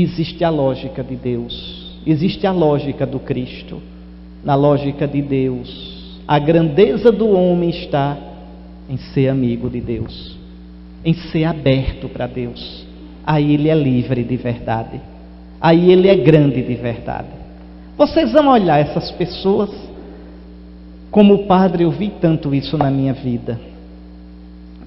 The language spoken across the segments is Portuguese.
existe a lógica de Deus, existe a lógica do Cristo. Na lógica de Deus, a grandeza do homem está em ser amigo de Deus, em ser aberto para Deus. Aí ele é livre de verdade, aí ele é grande de verdade. Vocês vão olhar essas pessoas, como padre, eu vi tanto isso na minha vida.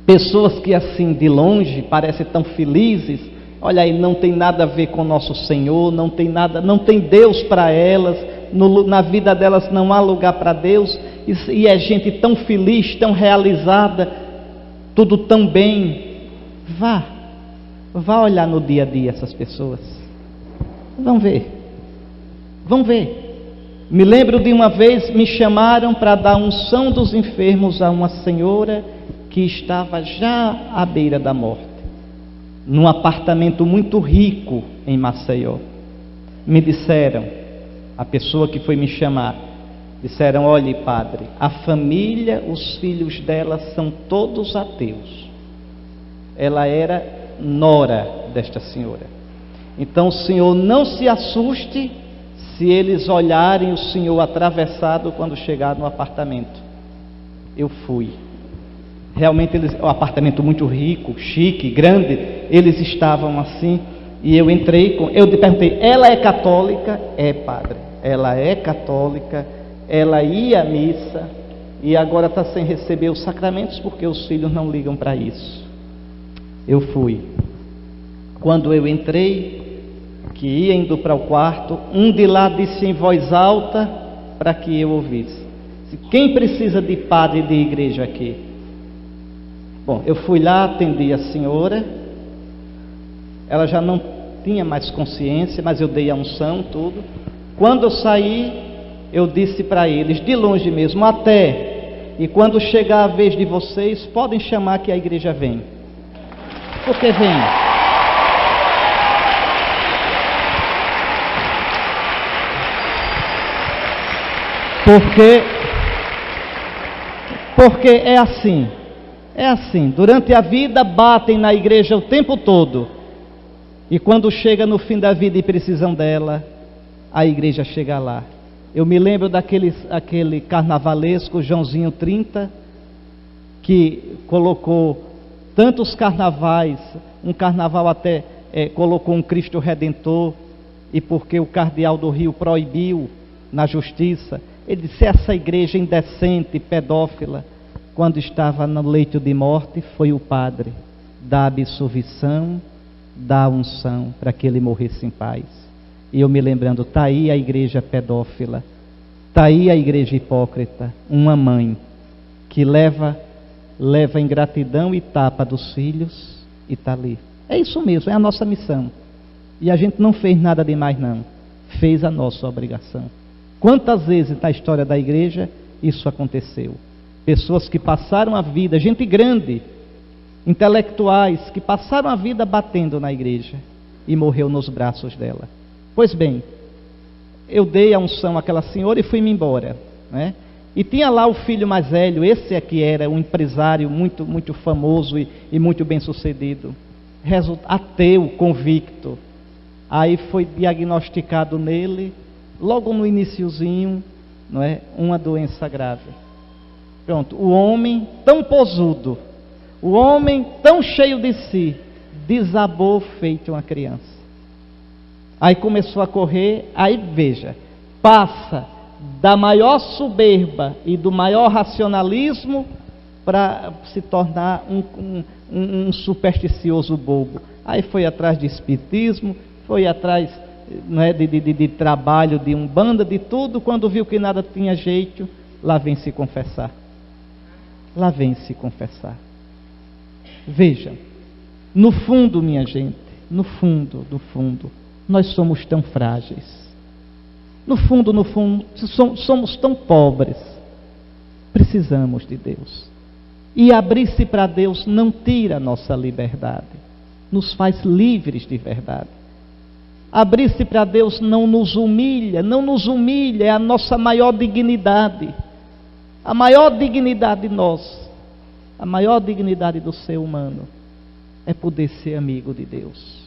Pessoas que assim de longe parecem tão felizes, olha aí, não tem nada a ver com nosso Senhor, não tem nada, não tem Deus para elas, no, na vida delas não há lugar para Deus, e, e é gente tão feliz, tão realizada, tudo tão bem. Vá, vá olhar no dia a dia essas pessoas. Vão ver, vão ver. Me lembro de uma vez me chamaram para dar unção dos enfermos a uma senhora que estava já à beira da morte, num apartamento muito rico em Maceió. Me disseram, a pessoa que foi me chamar, disseram: olhe, padre, a família, os filhos dela são todos ateus. Ela era nora desta senhora. Então senhor não se assuste se eles olharem o senhor atravessado quando chegar no apartamento. Eu fui. Realmente eles, um apartamento muito rico, chique, grande, eles estavam assim, e eu entrei com, eu perguntei, ela é católica? É, padre. Ela é católica, ela ia à missa e agora está sem receber os sacramentos porque os filhos não ligam para isso. Eu fui. Quando eu entrei, que ia indo para o quarto, um de lá disse em voz alta para que eu ouvisse: Quem precisa de padre de igreja aqui? Bom, eu fui lá, atendi a senhora, ela já não tinha mais consciência, mas eu dei a unção, tudo. Quando eu saí, eu disse para eles, de longe mesmo, até, e quando chegar a vez de vocês, podem chamar que a igreja vem. Porque vem. Porque, porque é assim. É assim, durante a vida batem na igreja o tempo todo. E quando chega no fim da vida e precisam dela, a igreja chega lá. Eu me lembro daquele aquele carnavalesco Joãozinho 30, que colocou tantos carnavais, um carnaval até é, colocou um Cristo Redentor, e porque o cardeal do Rio proibiu na justiça, ele disse: essa igreja indecente, pedófila, quando estava no leito de morte, foi o padre da absolvição, da unção, para que ele morresse em paz. E eu me lembrando, está aí a igreja pedófila, está aí a igreja hipócrita, uma mãe que leva leva ingratidão e tapa dos filhos e está ali. É isso mesmo, é a nossa missão. E a gente não fez nada demais, não. Fez a nossa obrigação. Quantas vezes na história da igreja isso aconteceu? Pessoas que passaram a vida, gente grande, intelectuais, que passaram a vida batendo na igreja e morreu nos braços dela. Pois bem, eu dei a unção àquela senhora e fui-me embora. Né? E tinha lá o filho mais velho, esse aqui era um empresário muito, muito famoso e, e muito bem sucedido. Ateu, convicto. Aí foi diagnosticado nele logo no iníciozinho, não é, uma doença grave. Pronto, o homem tão posudo, o homem tão cheio de si, desabou feito uma criança. Aí começou a correr, aí veja, passa da maior soberba e do maior racionalismo para se tornar um, um, um, supersticioso bobo. Aí foi atrás de espiritismo, foi atrás é, de, de, de, trabalho, de umbanda, de tudo, quando viu que nada tinha jeito, lá vem se confessar. Lá vem se confessar. Veja, no fundo, minha gente, no fundo, no fundo, nós somos tão frágeis. No fundo, no fundo, somos tão pobres. Precisamos de Deus. E abrir-se para Deus não tira nossa liberdade, nos faz livres de verdade. Abrir-se para Deus não nos humilha, não nos humilha, é a nossa maior dignidade. A maior dignidade de nós, a maior dignidade do ser humano é poder ser amigo de Deus.